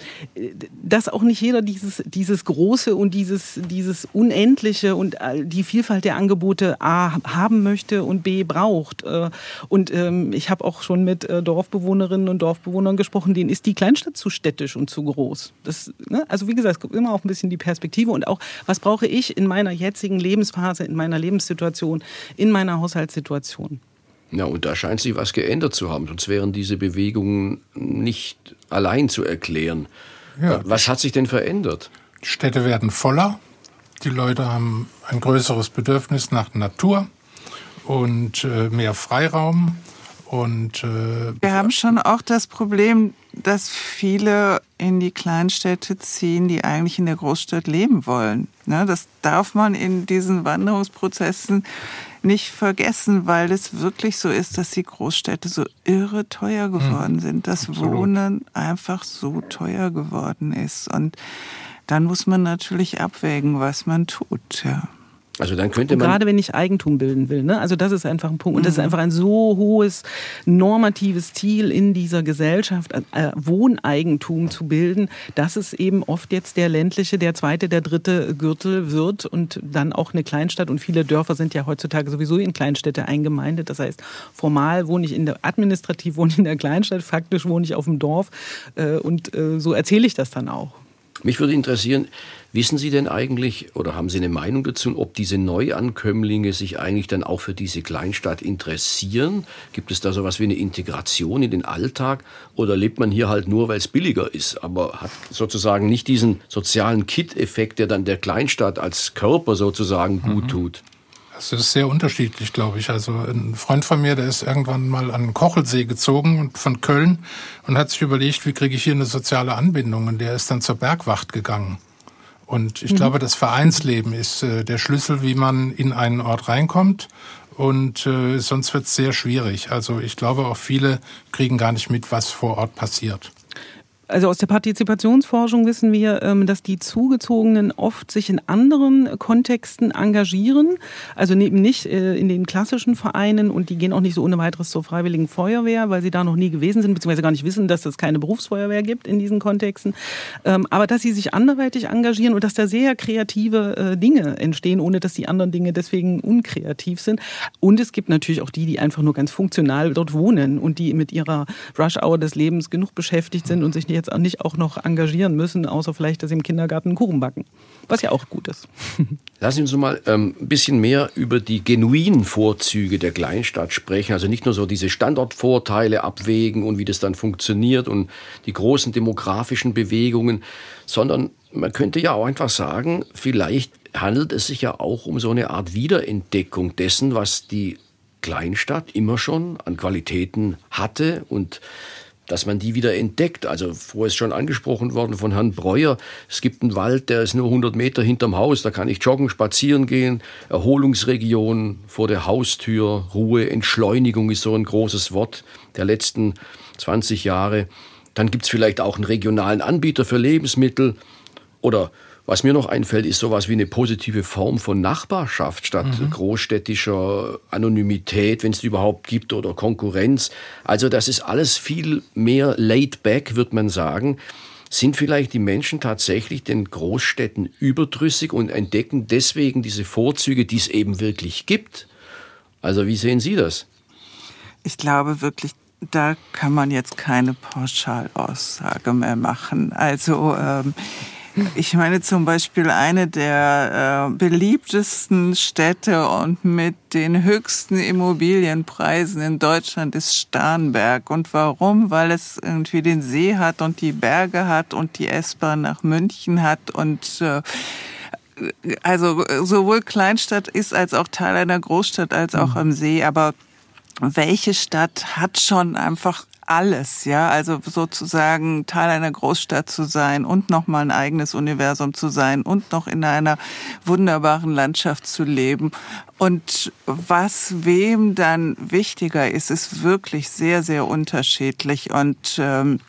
dass auch nicht jeder dieses, dieses Große und dieses, dieses Unendliche und die Vielfalt der Angebote A haben möchte und B braucht. Äh, und ähm, ich habe auch schon mit äh, Dorfbewohnerinnen und Dorfbewohnern gesprochen, denen ist die Kleinstadt zu städtisch und zu groß. Das, ne? Also wie gesagt, es gibt immer auch ein bisschen die Perspektive und auch, was brauche ich in meiner jetzigen Lebensphase, in meiner Lebenssituation, in meiner Haushaltssituation. Ja, und da scheint sich was geändert zu haben, sonst wären diese Bewegungen nicht allein zu erklären. Ja. Was hat sich denn verändert? Städte werden voller, die Leute haben ein größeres Bedürfnis nach Natur und äh, mehr Freiraum. Und, äh, Wir haben schon auch das Problem, dass viele in die Kleinstädte ziehen, die eigentlich in der Großstadt leben wollen. Ne, das darf man in diesen Wanderungsprozessen nicht vergessen, weil es wirklich so ist, dass die Großstädte so irre teuer geworden hm. sind, dass Absolut. Wohnen einfach so teuer geworden ist. Und dann muss man natürlich abwägen, was man tut. Ja. Also dann könnte man. gerade wenn ich Eigentum bilden will, ne? Also das ist einfach ein Punkt. Und das ist mhm. einfach ein so hohes normatives Ziel in dieser Gesellschaft, äh, Wohneigentum zu bilden, dass es eben oft jetzt der ländliche, der zweite, der dritte Gürtel wird und dann auch eine Kleinstadt. Und viele Dörfer sind ja heutzutage sowieso in Kleinstädte eingemeindet. Das heißt, formal wohne ich in der, administrativ wohne ich in der Kleinstadt, faktisch wohne ich auf dem Dorf. Äh, und äh, so erzähle ich das dann auch. Mich würde interessieren, wissen Sie denn eigentlich oder haben Sie eine Meinung dazu, ob diese Neuankömmlinge sich eigentlich dann auch für diese Kleinstadt interessieren? Gibt es da sowas wie eine Integration in den Alltag oder lebt man hier halt nur, weil es billiger ist, aber hat sozusagen nicht diesen sozialen Kit-Effekt, der dann der Kleinstadt als Körper sozusagen gut mhm. Tut? Das ist sehr unterschiedlich, glaube ich. Also ein Freund von mir, der ist irgendwann mal an den Kochelsee gezogen und von Köln und hat sich überlegt, wie kriege ich hier eine soziale Anbindung. Und der ist dann zur Bergwacht gegangen. Und ich mhm. glaube, das Vereinsleben ist äh, der Schlüssel, wie man in einen Ort reinkommt. Und äh, sonst wird es sehr schwierig. Also ich glaube, auch viele kriegen gar nicht mit, was vor Ort passiert also aus der Partizipationsforschung wissen wir, ähm, dass die Zugezogenen oft sich in anderen Kontexten engagieren, also eben nicht äh, in den klassischen Vereinen und die gehen auch nicht so ohne weiteres zur Freiwilligen Feuerwehr, weil sie da noch nie gewesen sind, beziehungsweise gar nicht wissen, dass es keine Berufsfeuerwehr gibt in diesen Kontexten. Ähm, aber dass sie sich anderweitig engagieren und dass da sehr kreative äh, Dinge entstehen, ohne dass die anderen Dinge deswegen unkreativ sind. Und es gibt natürlich auch die, die einfach nur ganz funktional dort wohnen und die mit ihrer Rush-Hour des Lebens genug beschäftigt sind und sich jetzt auch nicht auch noch engagieren müssen, außer vielleicht, dass sie im Kindergarten Kuchen backen. Was ja auch gut ist. (laughs) Lassen Sie uns mal ähm, ein bisschen mehr über die genuinen Vorzüge der Kleinstadt sprechen. Also nicht nur so diese Standortvorteile abwägen und wie das dann funktioniert und die großen demografischen Bewegungen, sondern man könnte ja auch einfach sagen, vielleicht handelt es sich ja auch um so eine Art Wiederentdeckung dessen, was die Kleinstadt immer schon an Qualitäten hatte und dass man die wieder entdeckt. Also vorher ist schon angesprochen worden von Herrn Breuer, es gibt einen Wald, der ist nur 100 Meter hinterm Haus, da kann ich joggen, spazieren gehen, Erholungsregion vor der Haustür, Ruhe, Entschleunigung ist so ein großes Wort der letzten 20 Jahre. Dann gibt es vielleicht auch einen regionalen Anbieter für Lebensmittel oder was mir noch einfällt, ist sowas wie eine positive Form von Nachbarschaft statt mhm. großstädtischer Anonymität, wenn es die überhaupt gibt, oder Konkurrenz. Also das ist alles viel mehr laid back, wird man sagen. Sind vielleicht die Menschen tatsächlich den Großstädten überdrüssig und entdecken deswegen diese Vorzüge, die es eben wirklich gibt? Also wie sehen Sie das? Ich glaube wirklich, da kann man jetzt keine Pauschalaussage mehr machen. Also ähm, ich meine zum Beispiel eine der äh, beliebtesten Städte und mit den höchsten Immobilienpreisen in Deutschland ist Starnberg. Und warum? Weil es irgendwie den See hat und die Berge hat und die S-Bahn nach München hat und äh, also sowohl Kleinstadt ist als auch Teil einer Großstadt als auch am See. Aber welche Stadt hat schon einfach alles, ja, also sozusagen Teil einer Großstadt zu sein und nochmal ein eigenes Universum zu sein und noch in einer wunderbaren Landschaft zu leben. Und was wem dann wichtiger ist, ist wirklich sehr, sehr unterschiedlich und ähm,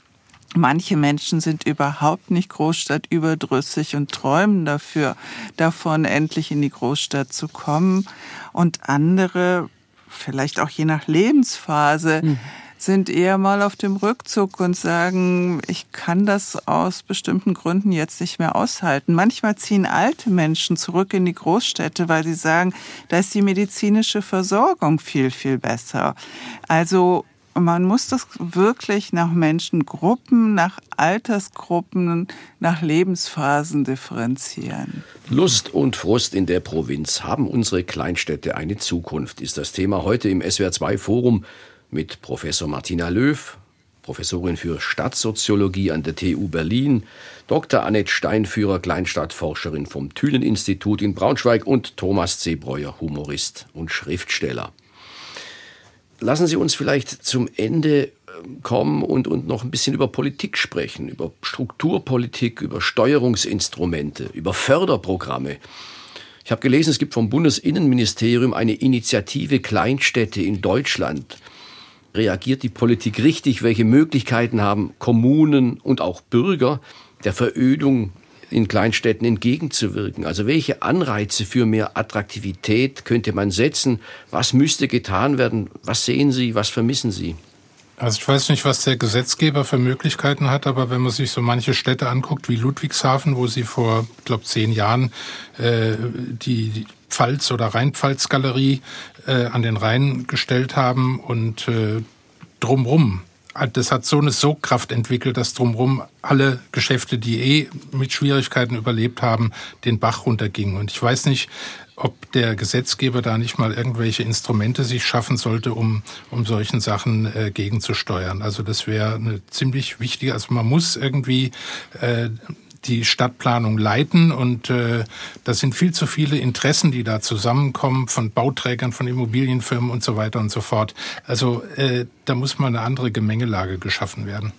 Manche Menschen sind überhaupt nicht großstadtüberdrüssig und träumen dafür, davon endlich in die Großstadt zu kommen. Und andere, vielleicht auch je nach Lebensphase, mhm sind eher mal auf dem Rückzug und sagen, ich kann das aus bestimmten Gründen jetzt nicht mehr aushalten. Manchmal ziehen alte Menschen zurück in die Großstädte, weil sie sagen, da ist die medizinische Versorgung viel, viel besser. Also man muss das wirklich nach Menschengruppen, nach Altersgruppen, nach Lebensphasen differenzieren. Lust und Frust in der Provinz. Haben unsere Kleinstädte eine Zukunft? Ist das Thema heute im SWR2 Forum mit Professor Martina Löw, Professorin für Stadtsoziologie an der TU Berlin, Dr. Annette Steinführer, Kleinstadtforscherin vom Thünen-Institut in Braunschweig und Thomas Zebreuer, Humorist und Schriftsteller. Lassen Sie uns vielleicht zum Ende ähm, kommen und, und noch ein bisschen über Politik sprechen, über Strukturpolitik, über Steuerungsinstrumente, über Förderprogramme. Ich habe gelesen, es gibt vom Bundesinnenministerium eine Initiative Kleinstädte in Deutschland reagiert die Politik richtig? Welche Möglichkeiten haben Kommunen und auch Bürger der Verödung in Kleinstädten entgegenzuwirken? Also welche Anreize für mehr Attraktivität könnte man setzen? Was müsste getan werden? Was sehen Sie? Was vermissen Sie? Also ich weiß nicht, was der Gesetzgeber für Möglichkeiten hat, aber wenn man sich so manche Städte anguckt wie Ludwigshafen, wo sie vor, glaube, zehn Jahren äh, die Pfalz- oder Rheinpfalz-Galerie äh, an den Rhein gestellt haben und äh, drumrum das hat so eine Sogkraft entwickelt, dass drumherum alle Geschäfte, die eh mit Schwierigkeiten überlebt haben, den Bach runtergingen. Und ich weiß nicht, ob der Gesetzgeber da nicht mal irgendwelche Instrumente sich schaffen sollte, um, um solchen Sachen äh, gegenzusteuern. Also das wäre eine ziemlich wichtige, also man muss irgendwie äh, die Stadtplanung leiten. Und äh, das sind viel zu viele Interessen, die da zusammenkommen von Bauträgern, von Immobilienfirmen und so weiter und so fort. Also äh, da muss mal eine andere Gemengelage geschaffen werden.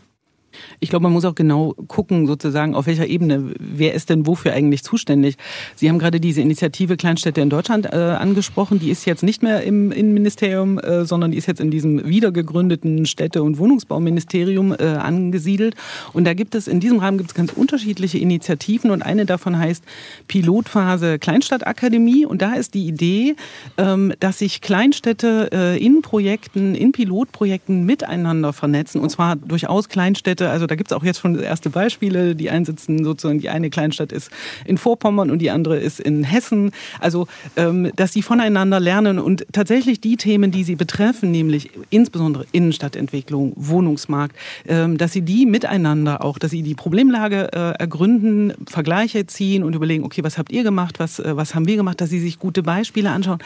Ich glaube, man muss auch genau gucken, sozusagen, auf welcher Ebene, wer ist denn wofür eigentlich zuständig. Sie haben gerade diese Initiative Kleinstädte in Deutschland äh, angesprochen. Die ist jetzt nicht mehr im Innenministerium, äh, sondern die ist jetzt in diesem wiedergegründeten Städte- und Wohnungsbauministerium äh, angesiedelt. Und da gibt es, in diesem Rahmen gibt es ganz unterschiedliche Initiativen und eine davon heißt Pilotphase Kleinstadtakademie. Und da ist die Idee, ähm, dass sich Kleinstädte äh, in Projekten, in Pilotprojekten miteinander vernetzen. Und zwar durchaus Kleinstädte Städte, also da gibt es auch jetzt schon erste Beispiele. Die einsitzen sozusagen, die eine Kleinstadt ist in Vorpommern und die andere ist in Hessen. Also, ähm, dass sie voneinander lernen und tatsächlich die Themen, die sie betreffen, nämlich insbesondere Innenstadtentwicklung, Wohnungsmarkt, ähm, dass sie die miteinander auch, dass sie die Problemlage äh, ergründen, Vergleiche ziehen und überlegen, okay, was habt ihr gemacht, was, äh, was haben wir gemacht, dass sie sich gute Beispiele anschauen.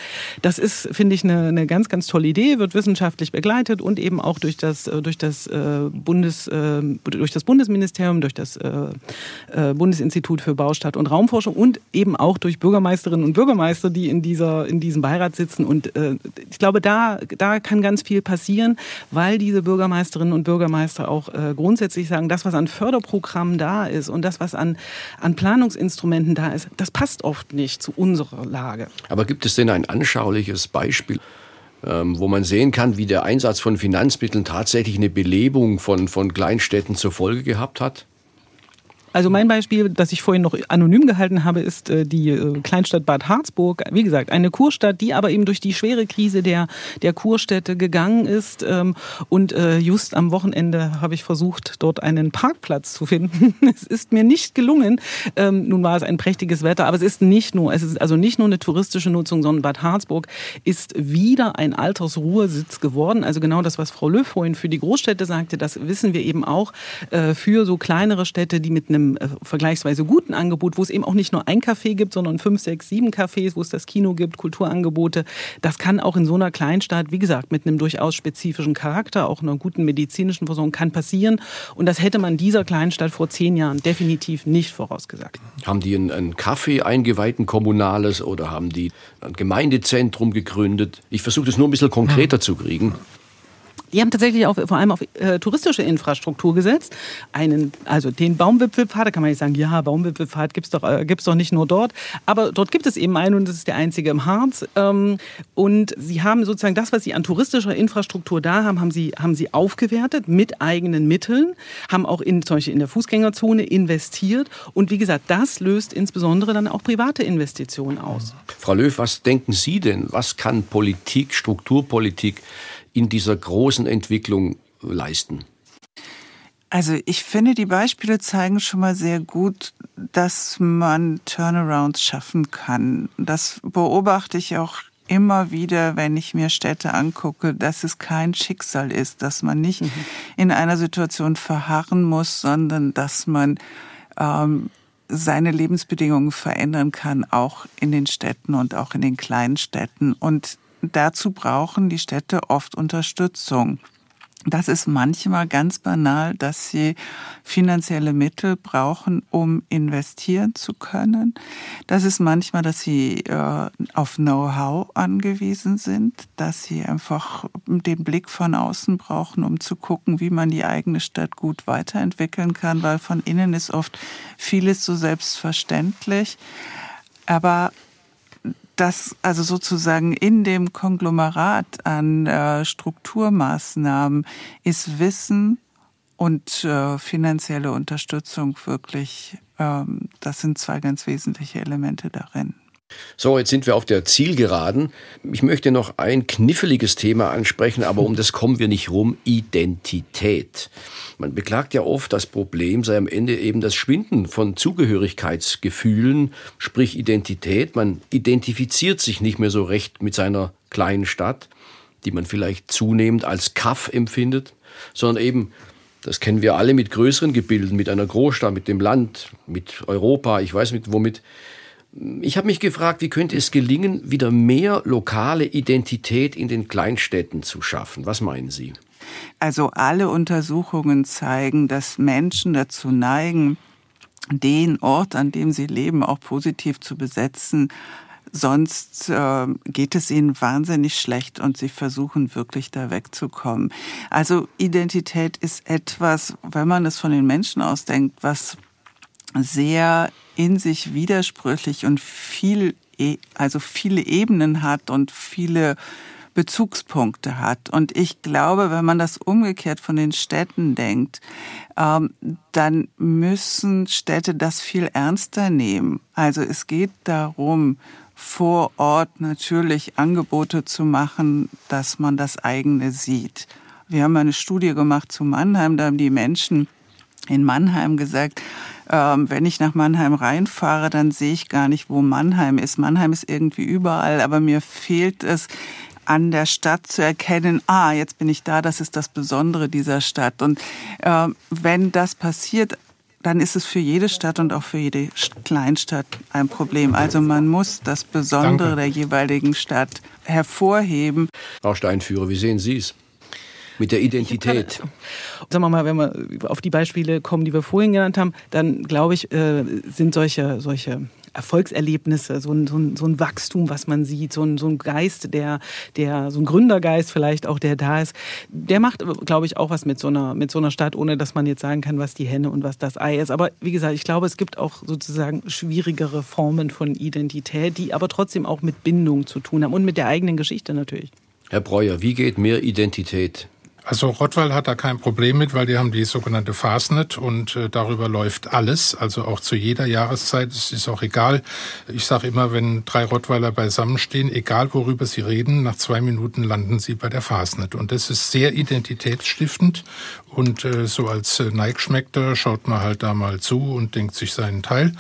Das ist, finde ich, eine, eine ganz, ganz tolle Idee, wird wissenschaftlich begleitet und eben auch durch das, äh, durch das Bundes, durch das Bundesministerium, durch das äh, äh, Bundesinstitut für Baustadt und Raumforschung und eben auch durch Bürgermeisterinnen und Bürgermeister, die in, dieser, in diesem Beirat sitzen. Und äh, ich glaube, da, da kann ganz viel passieren, weil diese Bürgermeisterinnen und Bürgermeister auch grundsätzlich sagen, das, was an Förderprogrammen da ist und das, was an, an Planungsinstrumenten da ist, das passt oft nicht zu unserer Lage. Aber gibt es denn ein anschauliches Beispiel? Ähm, wo man sehen kann, wie der Einsatz von Finanzmitteln tatsächlich eine Belebung von, von Kleinstädten zur Folge gehabt hat? Also mein Beispiel, das ich vorhin noch anonym gehalten habe, ist äh, die äh, Kleinstadt Bad Harzburg. Wie gesagt, eine Kurstadt, die aber eben durch die schwere Krise der, der Kurstädte gegangen ist. Ähm, und äh, just am Wochenende habe ich versucht, dort einen Parkplatz zu finden. (laughs) Es ist mir nicht gelungen. Ähm, nun war es ein prächtiges Wetter, aber es ist nicht nur, es ist also nicht nur eine touristische Nutzung, sondern Bad Harzburg ist wieder ein Altersruhesitz geworden. Also genau das, was Frau Löw vorhin für die Großstädte sagte, das wissen wir eben auch für so kleinere Städte, die mit einem einem äh, vergleichsweise guten Angebot, wo es eben auch nicht nur ein Café gibt, sondern fünf, sechs, sieben Cafés, wo es das Kino gibt, Kulturangebote. Das kann auch in so einer Kleinstadt, wie gesagt, mit einem durchaus spezifischen Charakter, auch einer guten medizinischen Versorgung, kann passieren. Und das hätte man dieser Kleinstadt vor zehn Jahren definitiv nicht vorausgesagt. Haben die ein, ein Café eingeweiht, ein kommunales, oder haben die ein Gemeindezentrum gegründet? Ich versuche das nur ein bisschen konkreter zu kriegen. Die haben tatsächlich auch vor allem auf äh, touristische Infrastruktur gesetzt. Einen, also den Baumwipfelpfad, da kann man nicht sagen, ja, Baumwipfelpfad gibt's doch, äh, doch nicht nur dort. Aber dort gibt es eben einen und das ist der einzige im Harz. Ähm, und sie haben sozusagen das, was sie an touristischer Infrastruktur da haben, haben sie, haben sie aufgewertet mit eigenen Mitteln, haben auch in, zum Beispiel in der Fußgängerzone investiert. Und wie gesagt, das löst insbesondere dann auch private Investitionen aus. Frau Löw, was denken Sie denn? Was kann Politik, Strukturpolitik in dieser großen Entwicklung leisten? Also ich finde, die Beispiele zeigen schon mal sehr gut, dass man Turnarounds schaffen kann. Das beobachte ich auch immer wieder, wenn ich mir Städte angucke, dass es kein Schicksal ist, dass man nicht mhm. in einer Situation verharren muss, sondern dass man ähm, seine Lebensbedingungen verändern kann, auch in den Städten und auch in den kleinen Städten. Und dazu brauchen die Städte oft Unterstützung. Das ist manchmal ganz banal, dass sie finanzielle Mittel brauchen, um investieren zu können. Das ist manchmal, dass sie äh, auf Know-how angewiesen sind, dass sie einfach den Blick von außen brauchen, um zu gucken, wie man die eigene Stadt gut weiterentwickeln kann, weil von innen ist oft vieles so selbstverständlich. Aber dass also sozusagen in dem Konglomerat an äh, Strukturmaßnahmen ist Wissen und äh, finanzielle Unterstützung wirklich, ähm, das sind zwei ganz wesentliche Elemente darin. So, jetzt sind wir auf der Zielgeraden. Ich möchte noch ein kniffliges Thema ansprechen, aber um das kommen wir nicht rum. Identität. Man beklagt ja oft, das Problem sei am Ende eben das Schwinden von Zugehörigkeitsgefühlen, sprich Identität. Man identifiziert sich nicht mehr so recht mit seiner kleinen Stadt, die man vielleicht zunehmend als Kaff empfindet, sondern eben das kennen wir alle mit größeren Gebilden, mit einer Großstadt, mit dem Land, mit Europa, ich weiß mit womit. Ich habe mich gefragt, wie könnte es gelingen, wieder mehr lokale Identität in den Kleinstädten zu schaffen? Was meinen Sie? Also alle Untersuchungen zeigen, dass Menschen dazu neigen, den Ort, an dem sie leben, auch positiv zu besetzen. Sonst äh, geht es ihnen wahnsinnig schlecht und sie versuchen wirklich da wegzukommen. Also Identität ist etwas, wenn man es von den Menschen ausdenkt, was sehr in sich widersprüchlich und viel, e, also viele Ebenen hat und viele Bezugspunkte hat. Und ich glaube, wenn man das umgekehrt von den Städten denkt, ähm, dann müssen Städte das viel ernster nehmen. Also es geht darum, vor Ort natürlich Angebote zu machen, dass man das eigene sieht. Wir haben eine Studie gemacht zu Mannheim, da haben die Menschen in Mannheim gesagt, ähm, wenn ich nach Mannheim reinfahre, dann sehe ich gar nicht, wo Mannheim ist. Mannheim ist irgendwie überall, aber mir fehlt es, an der Stadt zu erkennen, ah, jetzt bin ich da, das ist das Besondere dieser Stadt. Und äh, wenn das passiert, dann ist es für jede Stadt und auch für jede Kleinstadt ein Problem. Also man muss das Besondere Danke. der jeweiligen Stadt hervorheben. Frau Steinführer, wie sehen Sie es? Mit der Identität. Sagen wir mal, wenn wir auf die Beispiele kommen, die wir vorhin genannt haben, dann glaube ich, äh, sind solche, solche Erfolgserlebnisse, so ein, so, ein, so ein Wachstum, was man sieht, so ein, so ein Geist, der, der, so ein Gründergeist vielleicht auch, der da ist, der macht, glaube ich, auch was mit so einer, mit so einer Stadt, ohne dass man jetzt sagen kann, was die Henne und was das Ei ist. Aber wie gesagt, ich glaube, es gibt auch sozusagen schwierigere Formen von Identität, die aber trotzdem auch mit Bindung zu tun haben und mit der eigenen Geschichte natürlich. Herr Breuer, wie geht mehr Identität also Rottweil hat da kein Problem mit, weil die haben die sogenannte Fastnet und äh, darüber läuft alles, also auch zu jeder Jahreszeit. Es ist auch egal. Ich sage immer, wenn drei Rottweiler beisammenstehen, egal worüber sie reden, nach zwei Minuten landen sie bei der Fastnet. Und das ist sehr identitätsstiftend und äh, so als äh, Neigschmeckter schaut man halt da mal zu und denkt sich seinen Teil.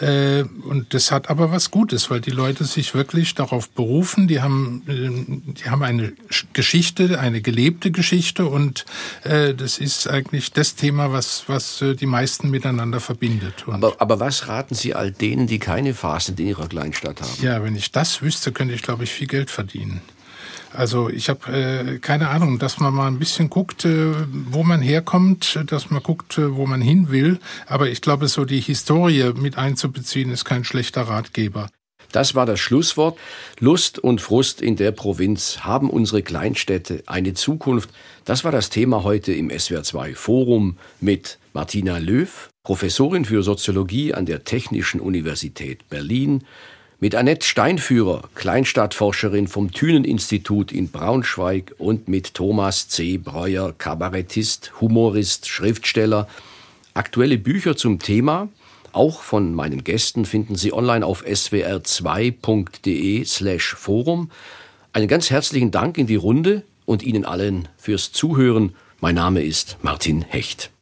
Äh, und das hat aber was Gutes, weil die Leute sich wirklich darauf berufen. Die haben, äh, die haben eine Geschichte, eine gelebte Geschichte und äh, das ist eigentlich das Thema, was, was äh, die meisten miteinander verbindet. Aber, aber was raten Sie all denen, die keine Fastnet in ihrer Kleinstadt haben? Ja, wenn ich das wüsste, könnte ich, glaube ich, viel Geld verdienen. Also ich habe äh, keine Ahnung, dass man mal ein bisschen guckt, äh, wo man herkommt, dass man guckt, äh, wo man hin will. Aber ich glaube, so die Historie mit einzubeziehen, ist kein schlechter Ratgeber. Das war das Schlusswort. Lust und Frust in der Provinz. Haben unsere Kleinstädte eine Zukunft? Das war das Thema heute im SWR2 Forum mit Martina Löw, Professorin für Soziologie an der Technischen Universität Berlin, mit Annette Steinführer, Kleinstadtforscherin vom Thünen-Institut in Braunschweig und mit Thomas C. Breuer, Kabarettist, Humorist, Schriftsteller. Aktuelle Bücher zum Thema auch von meinen Gästen finden Sie online auf swr2.de slash Forum. Einen ganz herzlichen Dank in die Runde und Ihnen allen fürs Zuhören. Mein Name ist Martin Hecht.